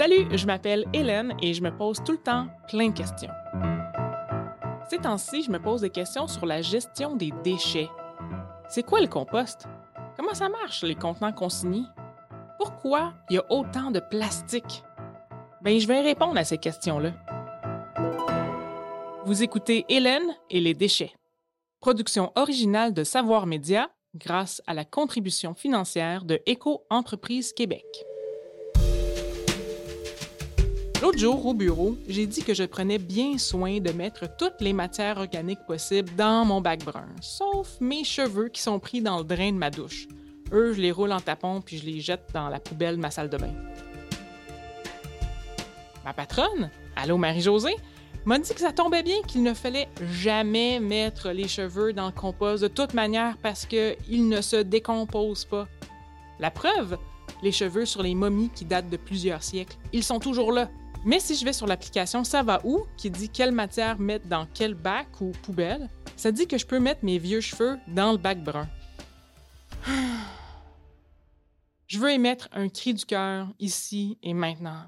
Salut, je m'appelle Hélène et je me pose tout le temps plein de questions. Ces temps-ci, je me pose des questions sur la gestion des déchets. C'est quoi le compost? Comment ça marche, les contenants consignés? Pourquoi il y a autant de plastique? Ben, je vais répondre à ces questions-là. Vous écoutez Hélène et les déchets. Production originale de Savoir Média grâce à la contribution financière de Éco-Entreprise Québec. L'autre jour, au bureau, j'ai dit que je prenais bien soin de mettre toutes les matières organiques possibles dans mon bac brun, sauf mes cheveux qui sont pris dans le drain de ma douche. Eux, je les roule en tapon puis je les jette dans la poubelle de ma salle de bain. Ma patronne, Allô Marie-Josée, m'a dit que ça tombait bien qu'il ne fallait jamais mettre les cheveux dans le compost de toute manière parce qu'ils ne se décomposent pas. La preuve, les cheveux sur les momies qui datent de plusieurs siècles, ils sont toujours là. Mais si je vais sur l'application Ça va où, qui dit quelle matière mettre dans quel bac ou poubelle, ça dit que je peux mettre mes vieux cheveux dans le bac brun. Je veux émettre un cri du cœur ici et maintenant.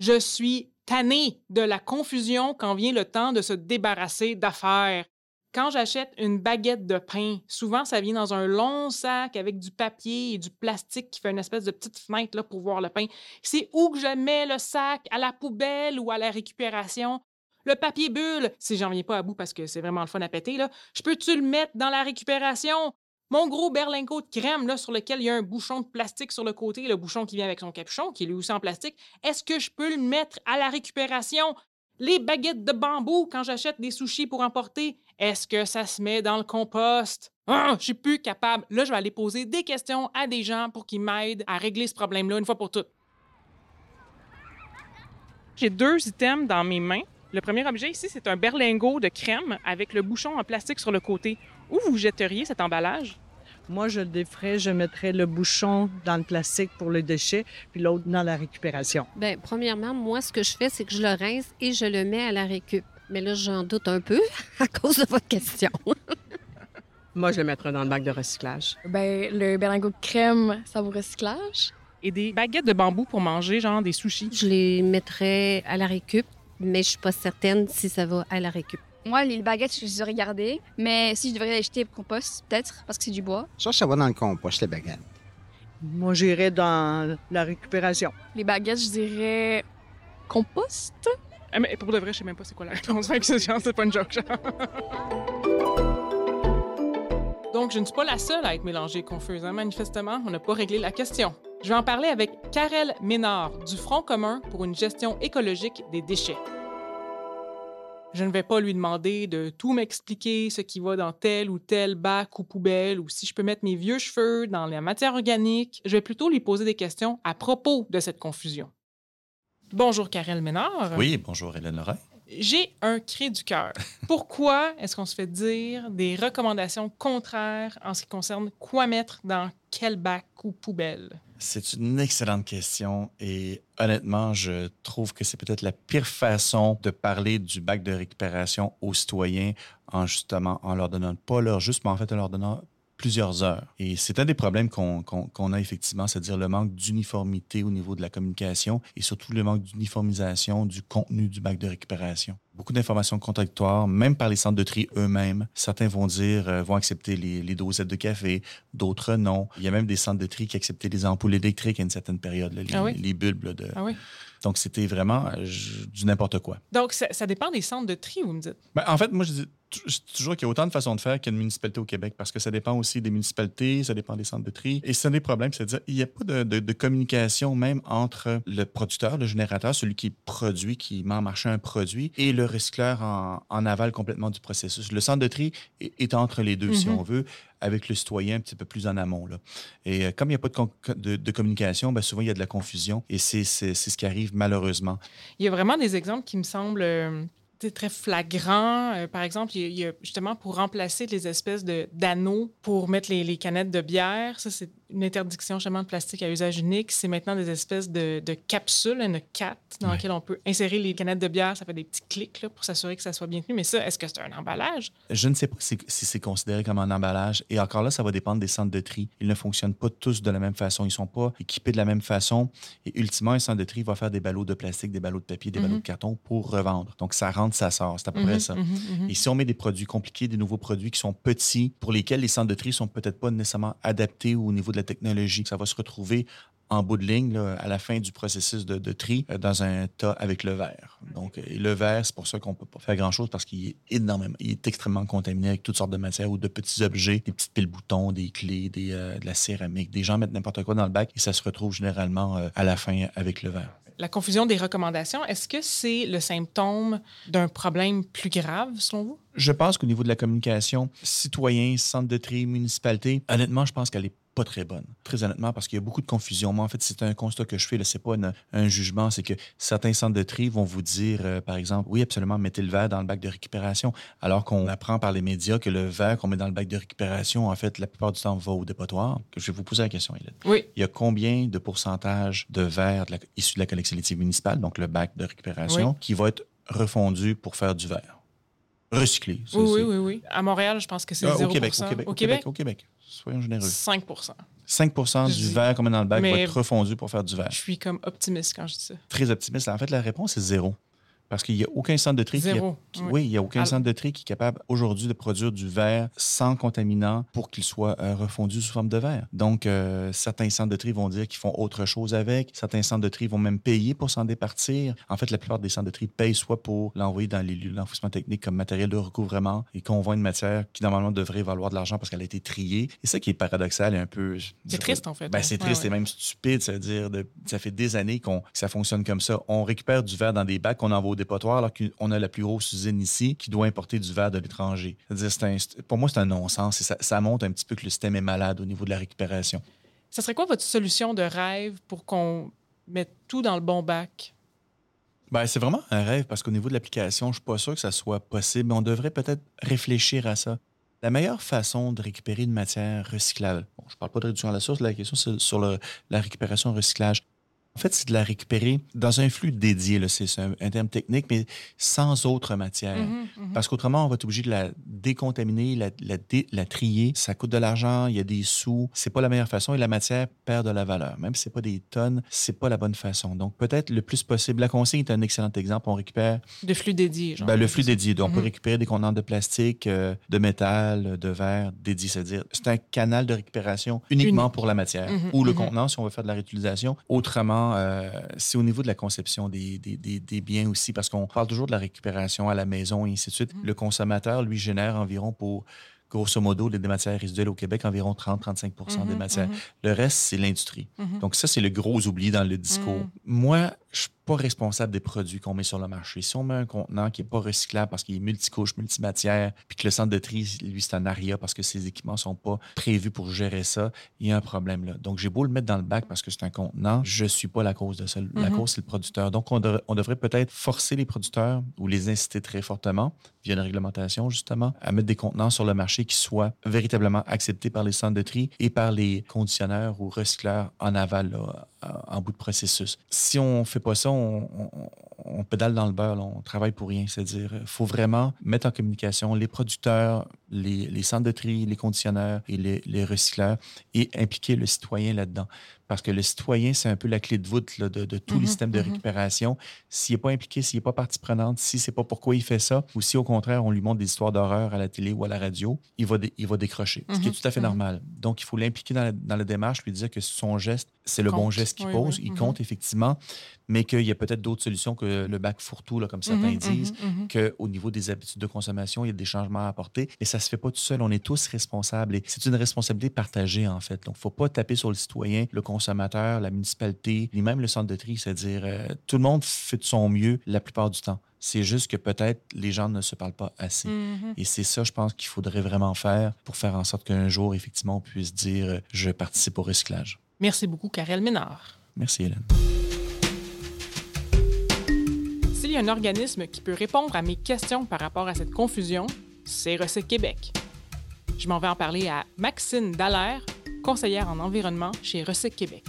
Je suis tanné de la confusion quand vient le temps de se débarrasser d'affaires. Quand j'achète une baguette de pain, souvent ça vient dans un long sac avec du papier et du plastique qui fait une espèce de petite fenêtre pour voir le pain. C'est où que je mets le sac, à la poubelle ou à la récupération? Le papier bulle, si j'en viens pas à bout parce que c'est vraiment le fun à péter, je peux-tu le mettre dans la récupération? Mon gros berlingot de crème là, sur lequel il y a un bouchon de plastique sur le côté, le bouchon qui vient avec son capuchon, qui est lui aussi en plastique, est-ce que je peux le mettre à la récupération? Les baguettes de bambou quand j'achète des sushis pour emporter, est-ce que ça se met dans le compost? Ah, je suis plus capable. Là, je vais aller poser des questions à des gens pour qu'ils m'aident à régler ce problème-là une fois pour toutes. J'ai deux items dans mes mains. Le premier objet ici, c'est un berlingot de crème avec le bouchon en plastique sur le côté. Où vous jetteriez cet emballage? Moi, je le déferais, je mettrais le bouchon dans le plastique pour le déchet, puis l'autre dans la récupération. Bien, premièrement, moi, ce que je fais, c'est que je le rince et je le mets à la récup. Mais là, j'en doute un peu à cause de votre question. Moi, je le mettrais dans le bac de recyclage. Ben, le berlingot de crème, ça vaut recyclage. Et des baguettes de bambou pour manger, genre des sushis? Je les mettrais à la récup, mais je suis pas certaine si ça va à la récup. Moi, les baguettes, je les aurais gardées. Mais si je devrais les jeter au compost, peut-être, parce que c'est du bois. Je pense que ça va dans le compost, les baguettes. Moi, j'irais dans la récupération. Les baguettes, je dirais compost. Ah, mais pour de vrai, je sais même pas c'est quoi la réponse. Fait que c'est pas une joke. genre. Donc, je ne suis pas la seule à être mélangée confuse. hein. Manifestement, on n'a pas réglé la question. Je vais en parler avec Karel Ménard du Front commun pour une gestion écologique des déchets. Je ne vais pas lui demander de tout m'expliquer ce qui va dans tel ou tel bac ou poubelle ou si je peux mettre mes vieux cheveux dans la matière organique. Je vais plutôt lui poser des questions à propos de cette confusion. Bonjour Karel Ménard. Oui, bonjour Hélène Lorrain. J'ai un cri du cœur. Pourquoi est-ce qu'on se fait dire des recommandations contraires en ce qui concerne quoi mettre dans quel bac ou poubelle? C'est une excellente question et honnêtement, je trouve que c'est peut-être la pire façon de parler du bac de récupération aux citoyens en justement en leur donnant pas leur juste, mais en fait en leur donnant plusieurs heures. Et c'est un des problèmes qu'on qu'on- qu'on a effectivement, c'est-à-dire le manque d'uniformité au niveau de la communication et surtout le manque d'uniformisation du contenu du bac de récupération. Beaucoup d'informations contradictoires, même par les centres de tri eux-mêmes. Certains vont dire, euh, vont accepter les, les dosettes de café, d'autres non. Il y a même des centres de tri qui acceptaient les ampoules électriques à une certaine période, là, les, Ah oui? les bulbes. là, de... Ah oui? Donc, c'était vraiment euh, du n'importe quoi. Donc, ça, ça dépend des centres de tri, vous me dites? Ben, en fait, moi, je dis toujours qu'il y a autant de façons de faire qu'il y a de municipalités au Québec parce que ça dépend aussi des municipalités, ça dépend des centres de tri. Et c'est un des problèmes, c'est-à-dire il n'y a pas de, de- de communication même entre le producteur, le générateur, celui qui produit, qui met en marché un produit, et le recycleur en, en aval complètement du processus. Le centre de tri est, est entre les deux, si Mhm. on veut, avec le citoyen un petit peu plus en amont. Là. Et euh, comme il n'y a pas de, con- de- de communication, ben, souvent il y a de la confusion et c'est ce qui arrive malheureusement. Il y a vraiment des exemples qui me semblent euh, très flagrants. Euh, par exemple, il y, a, il y a justement pour remplacer les espèces de- d'anneaux pour mettre les, les canettes de bière, ça c'est une interdiction justement de plastique à usage unique, c'est maintenant des espèces de, de capsules, une cat dans Ouais. laquelle on peut insérer les canettes de bière. Ça fait des petits clics là, pour s'assurer que ça soit bien tenu. Mais ça, est-ce que c'est un emballage? Je ne sais pas si, si c'est considéré comme un emballage. Et encore là, ça va dépendre des centres de tri. Ils ne fonctionnent pas tous de la même façon. Ils ne sont pas équipés de la même façon. Et ultimement, un centre de tri va faire des ballots de plastique, des ballots de papier, des Mhm. ballots de carton pour revendre. Donc, ça rentre, ça sort. C'est à peu près Mhm, ça. mhm, mhm. Et si on met des produits compliqués, des nouveaux produits qui sont petits, pour lesquels les centres de tri sont peut-être pas nécessairement adaptés au niveau de la technologie, ça va se retrouver en bout de ligne, là, à la fin du processus de, de tri, euh, dans un tas avec le verre. Donc, euh, et le verre, c'est pour ça qu'on peut pas faire grand-chose parce qu'il est énormément, il est extrêmement contaminé avec toutes sortes de matières ou de petits objets, des petites piles boutons, des clés, des, euh, de la céramique. Des gens mettent n'importe quoi dans le bac et ça se retrouve généralement euh, à la fin avec le verre. La confusion des recommandations, est-ce que c'est le symptôme d'un problème plus grave, selon vous? Je pense qu'au niveau de la communication, citoyen, centre de tri, municipalité, honnêtement, je pense qu'elle est pas très bonne. Très honnêtement, parce qu'il y a beaucoup de confusion. Moi, en fait, c'est un constat que je fais. Ce n'est pas une- un jugement. C'est que certains centres de tri vont vous dire, euh, par exemple, oui, absolument, mettez le verre dans le bac de récupération, alors qu'on apprend par les médias que le verre qu'on met dans le bac de récupération, en fait, la plupart du temps, va au dépotoir. Je vais vous poser la question, Hélène. Oui. Il y a combien de pourcentage de verre de la- issu de la sélective municipale, donc le bac de récupération, qui va être refondu pour faire du verre? Recyclé. ça, Oui, oui, oui, oui. À Montréal, je pense que c'est ah, 0 au Québec, au Québec, Au Québec, au Québec. Soyons généreux. 5% 5 Je du dis- verre qu'on met dans le bac va Mais- être refondu pour faire du verre. Je suis comme optimiste quand je dis ça. Très optimiste. En fait, la réponse est zéro. Parce qu'il n'y a aucun centre de tri qui, oui. oui, il y a aucun centre de tri qui est capable aujourd'hui de produire du verre sans contaminant pour qu'il soit euh, refondu sous forme de verre. Donc, euh, certains centres de tri vont dire qu'ils font autre chose avec. Certains centres de tri vont même payer pour s'en départir. En fait, la plupart des centres de tri payent soit pour l'envoyer dans les lieux d'enfouissement technique comme matériel de recouvrement et qu'on vend une matière qui normalement devrait valoir de l'argent parce qu'elle a été triée. Et ça qui est paradoxal et un peu... C'est triste, en fait. Ben, hein. c'est triste ouais. et même stupide, c'est-à-dire ça fait des années qu'on, que ça fonctionne comme ça. On récupère du verre dans des bacs qu'on envoie dépotoir alors qu'on a la plus grosse usine ici qui doit importer du verre de l'étranger. Pour moi, c'est un non-sens et ça, ça montre un petit peu que le système est malade au niveau de la récupération. Ça serait quoi votre solution de rêve pour qu'on mette tout dans le bon bac? Ben, c'est vraiment un rêve parce qu'au niveau de l'application, je suis pas sûr que ça soit possible. On devrait peut-être réfléchir à ça. La meilleure façon de récupérer une matière recyclable, bon, je parle pas de réduction à la source, la question c'est sur le- la récupération recyclage. En fait, c'est de la récupérer dans un flux dédié, c'est un, un terme technique, mais sans autre matière. Mhm, mhm. Parce qu'autrement, on va être obligé de la décontaminer, la, la, dé- la trier. Ça coûte de l'argent, il y a des sous. C'est pas la meilleure façon et la matière perd de la valeur. Même si c'est pas des tonnes, c'est pas la bonne façon. Donc, peut-être le plus possible. La consigne est un excellent exemple. On récupère De flux dédié, genre. ben, le flux dédié. Donc, on peut Mhm. récupérer des contenants de plastique, euh, de métal, de verre dédiés. C'est-à-dire, c'est un canal de récupération uniquement Unique. pour la matière ou le contenant si on veut faire de la réutilisation. Autrement, euh, c'est au niveau de la conception des, des, des- des biens aussi, parce qu'on parle toujours de la récupération à la maison et ainsi de suite. Mhm. Le consommateur, lui, génère environ pour, grosso modo, des matières résiduelles au Québec, environ 30-35 des Mhm, matières. mhm, Le reste, c'est l'industrie. mhm. Donc ça, c'est le gros oubli dans le discours. Mm. Moi, je suis pas responsable des produits qu'on met sur le marché. Si on met un contenant qui est pas recyclable parce qu'il est multicouche, multimatière, puis que le centre de tri, lui, c'est un aria parce que ses équipements sont pas prévus pour gérer ça, il y a un problème là. Donc, j'ai beau le mettre dans le bac parce que c'est un contenant, je suis pas la cause de ça. La Mhm. cause, c'est le producteur. Donc, on, devrait- on devrait peut-être forcer les producteurs ou les inciter très fortement, via une réglementation justement, à mettre des contenants sur le marché qui soient véritablement acceptés par les centres de tri et par les conditionneurs ou recycleurs en aval, là, en bout de processus. Si on fait pas ça, on, pédale dans le beurre, on travaille pour rien. C'est-à-dire, il faut vraiment mettre en communication les producteurs, les, les centres de tri, les conditionneurs et les, les recycleurs et impliquer le citoyen là-dedans. Parce que le citoyen, c'est un peu la clé de voûte là, de, de tous les Mhm, systèmes de mhm. récupération. S'il n'est pas impliqué, s'il n'est pas partie prenante, si c'est pas pourquoi il fait ça, ou si au contraire, on lui montre des histoires d'horreur à la télé ou à la radio, il va, il va décrocher, ce qui est Mhm, tout à fait normal. Donc, il faut l'impliquer dans la, dans la démarche, lui dire que son geste, c'est le bon geste qu'il Oui, pose, oui, il compte effectivement, mais qu'il y a peut-être d'autres solutions que le bac fourre-tout, comme certains disent qu'au niveau des habitudes de consommation, il y a des changements à apporter. Et ça se fait pas tout seul. On est tous responsables. Et c'est une responsabilité partagée, en fait. Donc, faut pas taper sur le citoyen, le consommateur, la municipalité, ni même le centre de tri. C'est-à-dire, euh, tout le monde fait de son mieux la plupart du temps. C'est juste que peut-être les gens ne se parlent pas assez. Mhm. Et c'est ça, je pense, qu'il faudrait vraiment faire pour faire en sorte qu'un jour, effectivement, on puisse dire euh, je participe au recyclage. Merci beaucoup, Karel Ménard. Merci, Hélène. S'il y a un organisme qui peut répondre à mes questions par rapport à cette confusion, c'est Recyc Québec. Je m'en vais en parler à Maxine Dallaire, conseillère en environnement chez Recyc Québec.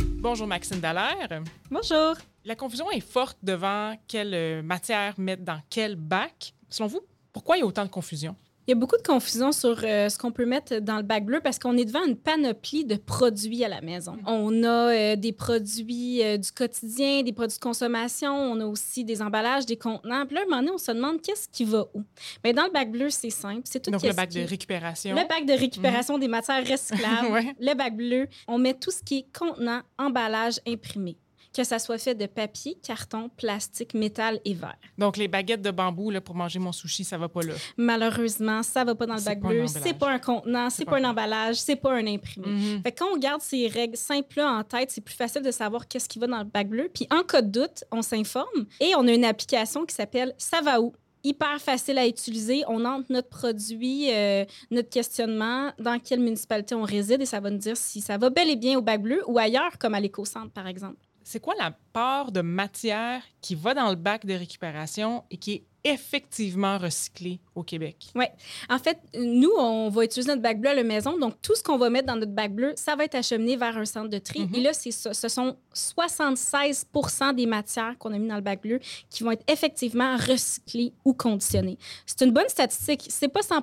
Bonjour Maxime Dallaire. Bonjour. La confusion est forte devant quelle euh, matière mettre dans quel bac. Selon vous, pourquoi il y a autant de confusion? Il y a beaucoup de confusion sur euh, ce qu'on peut mettre dans le bac bleu parce qu'on est devant une panoplie de produits à la maison. On a euh, des produits euh, du quotidien, des produits de consommation, on a aussi des emballages, des contenants. Puis là, à un moment donné, on se demande qu'est-ce qui va où. Bien, dans le bac bleu, c'est simple. C'est tout Donc, le bac qui- de récupération. Le bac de récupération des matières recyclables. Ouais. Le bac bleu, on met tout ce qui est contenant, emballage imprimé. Que ça soit fait de papier, carton, plastique, métal et verre. Donc, les baguettes de bambou là, pour manger mon sushi, ça va pas là. Malheureusement, ça va pas dans le bac bleu. C'est pas un contenant, c'est pas pas un emballage, c'est pas un imprimé. Fait que quand on garde ces règles simples-là en tête, c'est plus facile de savoir qu'est-ce qui va dans le bac bleu. Puis en cas de doute, on s'informe et on a une application qui s'appelle Ça va où? Hyper facile à utiliser. On entre notre produit, euh, notre questionnement, dans quelle municipalité on réside et ça va nous dire si ça va bel et bien au bac bleu ou ailleurs, comme à l'éco-centre, par exemple. C'est quoi la part de matière qui va dans le bac de récupération et qui est effectivement recyclée au Québec? En fait, nous, on va utiliser notre bac bleu à la maison. Donc, tout ce qu'on va mettre dans notre bac bleu, ça va être acheminé vers un centre de tri. Mhm. Et là, ça. Ce sont 76% des matières qu'on a mis dans le bac bleu qui vont être effectivement recyclées ou conditionnées. C'est une bonne statistique. C'est pas 100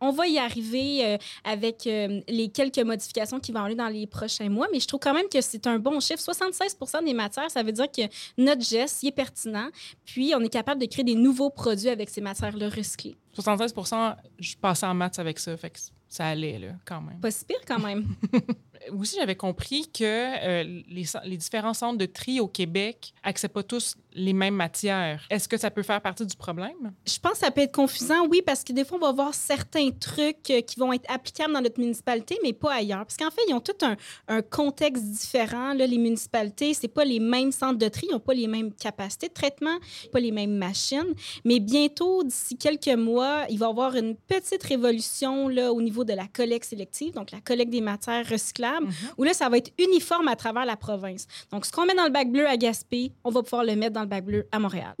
On va y arriver euh, avec euh, les quelques modifications qui vont lieu dans les prochains mois, mais je trouve quand même que c'est un bon chiffre. 76% des matières, ça veut dire que notre geste, il est pertinent. Puis, on est capable de créer des nouveaux produits avec ces matières-là recyclées. 76% je passais en maths avec ça, fait ça allait, là, quand même. Pas si pire quand même. Aussi, j'avais compris que euh, les, différents centres de tri au Québec acceptent pas tous les mêmes matières. Est-ce que ça peut faire partie du problème? Je pense que ça peut être confusant, oui, parce que des fois, on va voir certains trucs euh, qui vont être applicables dans notre municipalité, mais pas ailleurs. Parce qu'en fait, ils ont tout un, un contexte différent. Là, les municipalités, c'est pas les mêmes centres de tri, ils n'ont pas les mêmes capacités de traitement, pas les mêmes machines. Mais bientôt, d'ici quelques mois, il va y avoir une petite révolution là, au niveau de la collecte sélective, donc la collecte des matières recyclables, où là, ça va être uniforme à travers la province. Donc, ce qu'on met dans le bac bleu à Gaspé, on va pouvoir le mettre dans le bac bleu à Montréal.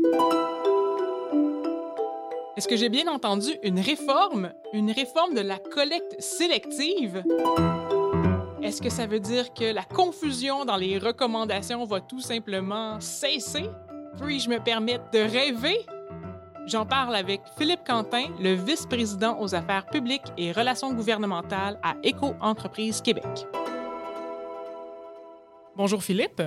Est-ce que j'ai bien entendu une réforme? Une réforme de la collecte sélective? Est-ce que ça veut dire que la confusion dans les recommandations va tout simplement cesser? Puis-je me permettre de rêver? J'en parle avec Philippe Quentin, le vice-président aux affaires publiques et relations gouvernementales à Éco-entreprise Québec. Bonjour Philippe.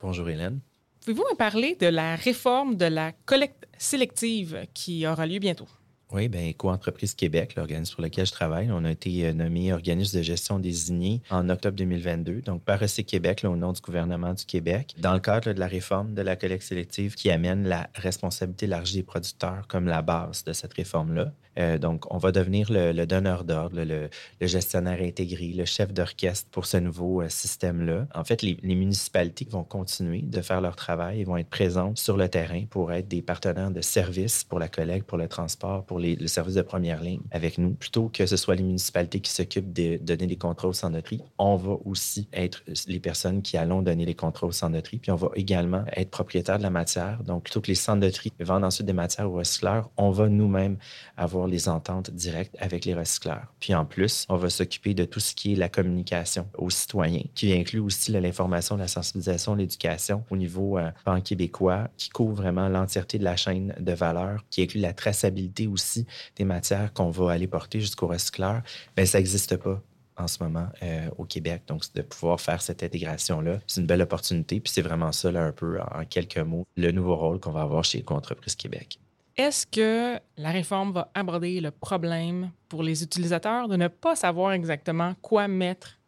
Bonjour Hélène. Pouvez-vous me parler de la réforme de la collecte sélective qui aura lieu bientôt? Oui, bien, Éco-entreprise Québec, l'organisme pour lequel je travaille, on a été euh, nommé organisme de gestion désigné en octobre 2022, donc par Recyc Québec, au nom du gouvernement du Québec, dans le cadre de la réforme de la collecte sélective qui amène la responsabilité élargie des producteurs comme la base de cette réforme-là. Euh, donc, on va devenir le, donneur d'ordre, le, gestionnaire intégré, le chef d'orchestre pour ce nouveau euh, système-là. En fait, les, municipalités vont continuer de faire leur travail et vont être présentes sur le terrain pour être des partenaires de services pour la collecte, pour le transport, pour le service de première ligne avec nous. Plutôt que ce soit les municipalités qui s'occupent de donner les contrats au centre de tri, on va aussi être les personnes qui allons donner les contrats au centre de tri. Puis on va également être propriétaire de la matière. Donc, plutôt que les tri vendent ensuite des matières aux recycleurs, on va nous-mêmes avoir les ententes directes avec les recycleurs. Puis en plus, on va s'occuper de tout ce qui est la communication aux citoyens, qui inclut aussi l'information, la sensibilisation, l'éducation au niveau euh, québécois, qui couvre vraiment l'entièreté de la chaîne de valeur, qui inclut la traçabilité aussi des matières qu'on va aller porter jusqu'au recycleur. Bien, ça n'existe pas en ce moment euh, au Québec. Donc, de pouvoir faire cette intégration-là, c'est une belle opportunité. Puis c'est vraiment ça, là, un peu, en quelques mots, le nouveau rôle qu'on va avoir chez Entreprise Québec. Est-ce que la réforme va aborder le problème pour les utilisateurs de ne pas savoir exactement quoi mettre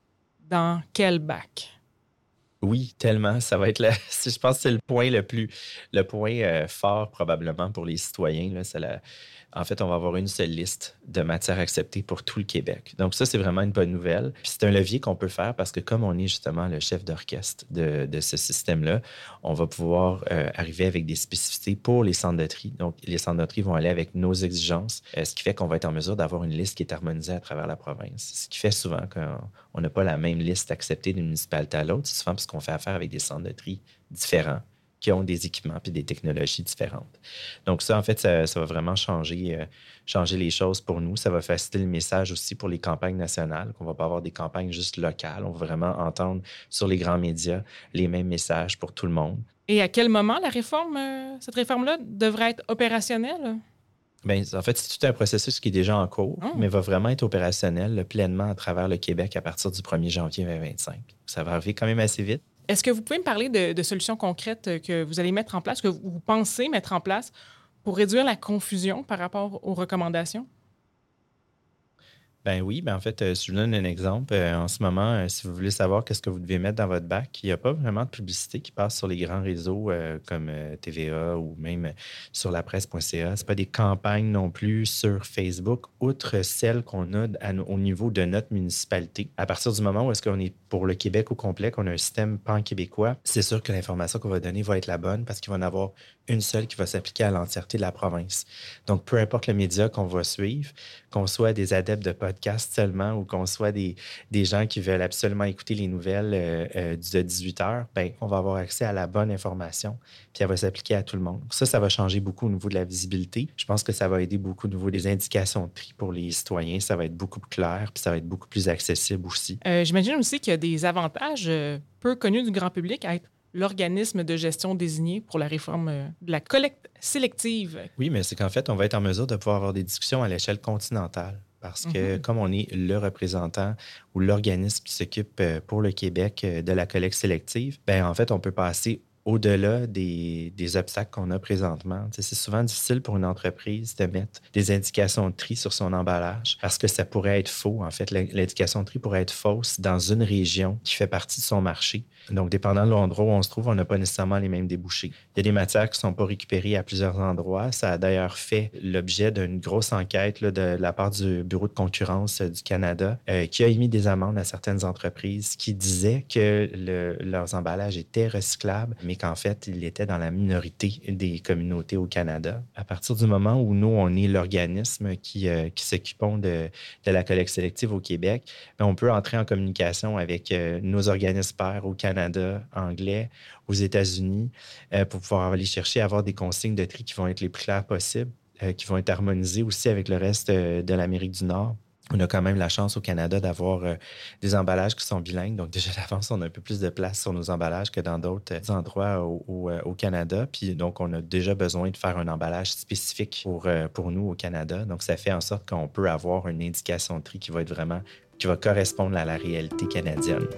dans quel bac? Oui, tellement. Ça va être, le- je pense que c'est le point le plus, le point euh, fort probablement pour les citoyens. C'est la- en fait, on va avoir une seule liste de matières acceptées pour tout le Québec. Donc ça, c'est vraiment une bonne nouvelle. Puis c'est un levier qu'on peut faire parce que comme on est justement le chef d'orchestre de, ce système-là, on va pouvoir euh, arriver avec des spécificités pour les centres de tri. Donc les centres de tri vont aller avec nos exigences, euh, ce qui fait qu'on va être en mesure d'avoir une liste qui est harmonisée à travers la province. Ce qui fait souvent qu'on on n'a pas la même liste acceptée d'une municipalité à l'autre. Souvent parce qu'on fait affaire avec des centres de tri différents qui ont des équipements puis des technologies différentes. Donc ça, en fait, ça, ça va vraiment changer, euh, changer les choses pour nous. Ça va faciliter le message aussi pour les campagnes nationales, qu'on va pas avoir des campagnes juste locales. On va vraiment entendre sur les grands médias les mêmes messages pour tout le monde. Et à quel moment la réforme, euh, cette réforme-là devrait être opérationnelle? Bien, en fait, c'est tout un processus qui est déjà en cours, Ah. mais va vraiment être opérationnel pleinement à travers le Québec à partir du 1er janvier 2025. Ça va arriver quand même assez vite. Est-ce que vous pouvez me parler de, solutions concrètes euh, que vous allez mettre en place, que vous pensez mettre en place pour réduire la confusion par rapport aux recommandations? Ben oui, ben en fait, euh, je vous donne un exemple, euh, en ce moment, euh, si vous voulez savoir qu'est-ce que vous devez mettre dans votre bac, il n'y a pas vraiment de publicité qui passe sur les grands réseaux comme TVA ou même sur la presse.ca. Ce pas des campagnes non plus sur Facebook, outre celles qu'on a au niveau de notre municipalité. À partir du moment où est-ce qu'on est pour le Québec au complet, qu'on a un système pan-québécois, c'est sûr que l'information qu'on va donner va être la bonne parce qu'il va en avoir une seule qui va s'appliquer à l'entièreté de la province. Donc, peu importe le média qu'on va suivre, qu'on soit des adeptes de podcast seulement ou qu'on soit des, des gens qui veulent absolument écouter les nouvelles euh, euh, de 18 heures, ben, on va avoir accès à la bonne information, puis elle va s'appliquer à tout le monde. Ça, ça va changer beaucoup au niveau de la visibilité. Je pense que ça va aider beaucoup au niveau des indications de tri pour les citoyens. Ça va être beaucoup plus clair, puis ça va être beaucoup plus accessible aussi. Euh, J'imagine aussi qu'il y a des avantages peu connus du grand public à être l'organisme de gestion désigné pour la réforme euh, de la collecte sélective. Oui, mais c'est qu'en fait, on va être en mesure de pouvoir avoir des discussions à l'échelle continentale. Parce que Mhm. comme on est le représentant ou l'organisme qui s'occupe euh, pour le Québec euh, de la collecte sélective, ben en fait, on peut passer au-delà des, des obstacles qu'on a présentement. C'est souvent difficile pour une entreprise de mettre des indications de tri sur son emballage parce que ça pourrait être faux. En fait, l'in- l'indication de tri pourrait être fausse dans une région qui fait partie de son marché. Donc, dépendant de l'endroit où on se trouve, on n'a pas nécessairement les mêmes débouchés. Il y a des matières qui ne sont pas récupérées à plusieurs endroits. Ça a d'ailleurs fait l'objet d'une grosse enquête de la part du Bureau de concurrence euh, du Canada euh, qui a émis des amendes à certaines entreprises qui disaient que le- leurs emballages étaient recyclables, mais qu'en fait, ils étaient dans la minorité des communautés au Canada. À partir du moment où nous, on est l'organisme qui, euh, qui s'occupons de, de la collecte sélective au Québec, ben, on peut entrer en communication avec euh, nos organismes pairs au Canada, anglais, aux États-Unis, euh, pour pouvoir aller chercher avoir des consignes de tri qui vont être les plus claires possibles, euh, qui vont être harmonisées aussi avec le reste euh, de l'Amérique du Nord. On a quand même la chance au Canada d'avoir des emballages qui sont bilingues. Donc, déjà d'avance, on a un peu plus de place sur nos emballages que dans d'autres endroits au, Canada. Puis, donc, on a déjà besoin de faire un emballage spécifique pour, pour nous au Canada. Donc, ça fait en sorte qu'on peut avoir une indication de tri qui va être vraiment, qui va correspondre à la réalité canadienne.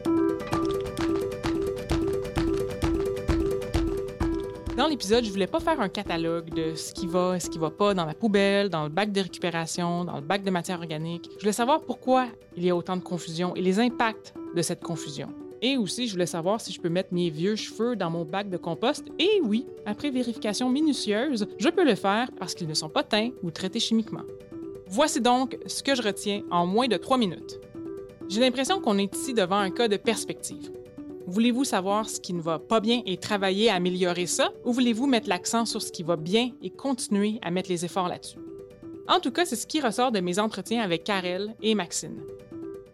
Dans l'épisode, je voulais pas faire un catalogue de ce qui va et ce qui va pas dans la poubelle, dans le bac de récupération, dans le bac de matière organique. Je voulais savoir pourquoi il y a autant de confusion et les impacts de cette confusion. Et aussi, je voulais savoir si je peux mettre mes vieux cheveux dans mon bac de compost. Et oui, après vérification minutieuse, je peux le faire parce qu'ils ne sont pas teints ou traités chimiquement. Voici donc ce que je retiens en moins de trois minutes. J'ai l'impression qu'on est ici devant un cas de perspective. Voulez-vous savoir ce qui ne va pas bien et travailler à améliorer ça, ou voulez-vous mettre l'accent sur ce qui va bien et continuer à mettre les efforts là-dessus? En tout cas, c'est ce qui ressort de mes entretiens avec Karel et Maxine.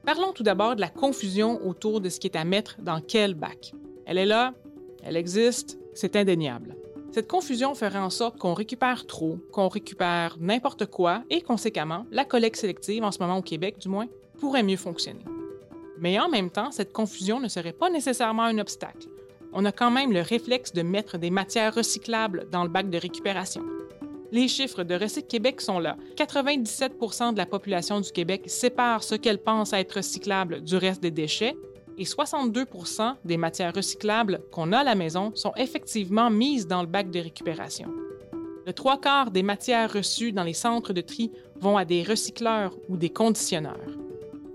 Parlons tout d'abord de la confusion autour de ce qui est à mettre dans quel bac. Elle est là, elle existe, c'est indéniable. Cette confusion ferait en sorte qu'on récupère trop, qu'on récupère n'importe quoi et conséquemment, la collecte sélective, en ce moment au Québec du moins, pourrait mieux fonctionner. Mais en même temps, cette confusion ne serait pas nécessairement un obstacle. On a quand même le réflexe de mettre des matières recyclables dans le bac de récupération. Les chiffres de Recyc Québec sont là. 97% de la population du Québec sépare ce qu'elle pense être recyclable du reste des déchets et 62% des matières recyclables qu'on a à la maison sont effectivement mises dans le bac de récupération. Le trois quarts des matières reçues dans les centres de tri vont à des recycleurs ou des conditionneurs.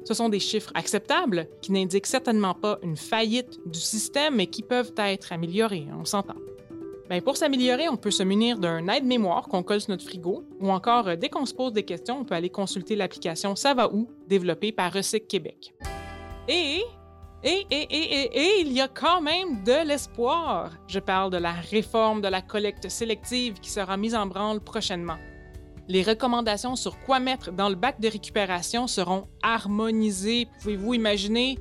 Ce sont des chiffres acceptables qui n'indiquent certainement pas une faillite du système mais qui peuvent être améliorés, on s'entend. Ben, pour s'améliorer, on peut se munir d'un aide-mémoire qu'on colle sur notre frigo ou encore, euh, dès qu'on se pose des questions, on peut aller consulter l'application Ça où, développée par Recyc Québec. Et, et, et, et, et, il y a quand même de l'espoir. Je parle de la réforme de la collecte sélective qui sera mise en branle prochainement. Les recommandations sur quoi mettre dans le bac de récupération seront harmonisées, pouvez-vous imaginer,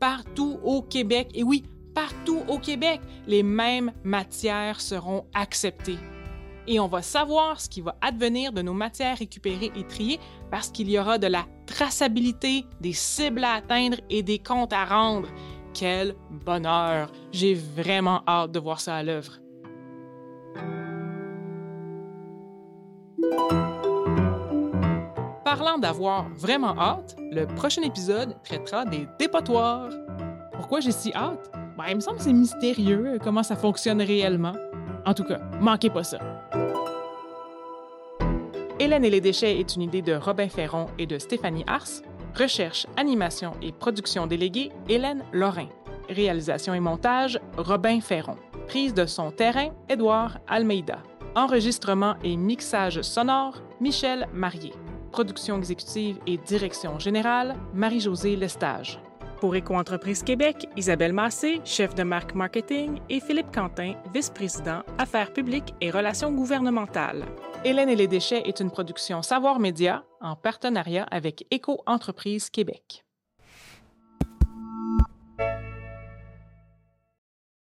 partout au Québec. Et oui, partout au Québec, les mêmes matières seront acceptées. Et on va savoir ce qui va advenir de nos matières récupérées et triées parce qu'il y aura de la traçabilité, des cibles à atteindre et des comptes à rendre. Quel bonheur! J'ai vraiment hâte de voir ça à l'œuvre. Parlant d'avoir vraiment hâte, le prochain épisode traitera des dépotoirs. Pourquoi j'ai si hâte? Ben, il me semble que c'est mystérieux euh, comment ça fonctionne réellement. En tout cas, manquez pas ça. Hélène et les déchets est une idée de Robin Ferron et de Stéphanie Ars. Recherche, animation et production déléguée, Hélène Lorrain. Réalisation et montage, Robin Ferron. Prise de son terrain, Édouard Almeida. Enregistrement et mixage sonore, Michel Marié. Production exécutive et direction générale, Marie-Josée Lestage. Pour Éco-entreprise Québec, Isabelle Massé, chef de marque marketing, et Philippe Quentin, vice-président Affaires publiques et relations gouvernementales. Hélène et les déchets est une production Savoir Média en partenariat avec Éco-entreprise Québec.